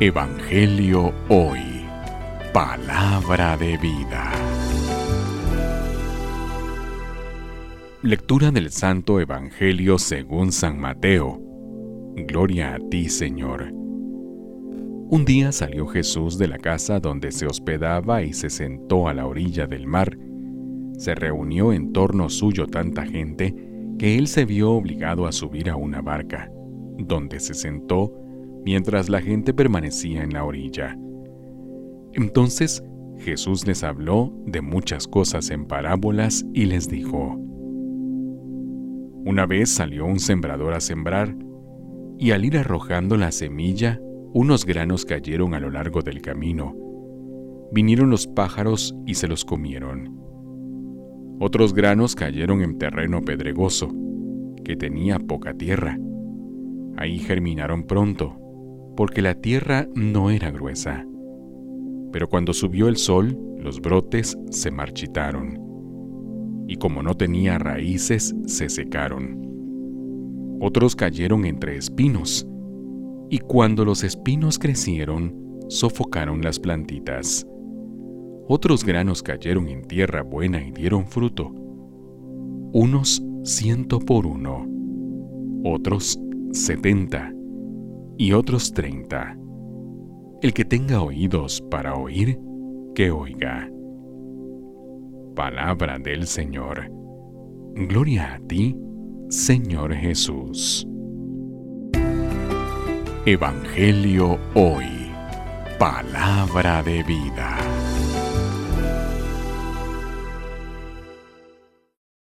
Evangelio Hoy. Palabra de vida. Lectura del Santo Evangelio según San Mateo. Gloria a ti, Señor. Un día salió Jesús de la casa donde se hospedaba y se sentó a la orilla del mar. Se reunió en torno suyo tanta gente que él se vio obligado a subir a una barca, donde se sentó mientras la gente permanecía en la orilla. Entonces Jesús les habló de muchas cosas en parábolas y les dijo, Una vez salió un sembrador a sembrar, y al ir arrojando la semilla, unos granos cayeron a lo largo del camino. Vinieron los pájaros y se los comieron. Otros granos cayeron en terreno pedregoso, que tenía poca tierra. Ahí germinaron pronto, porque la tierra no era gruesa. Pero cuando subió el sol, los brotes se marchitaron, y como no tenía raíces, se secaron. Otros cayeron entre espinos, y cuando los espinos crecieron, sofocaron las plantitas. Otros granos cayeron en tierra buena y dieron fruto, unos ciento por uno, otros setenta y otros treinta. El que tenga oídos para oír, que oiga. Palabra del Señor. Gloria a ti, Señor Jesús. Evangelio hoy. Palabra de vida.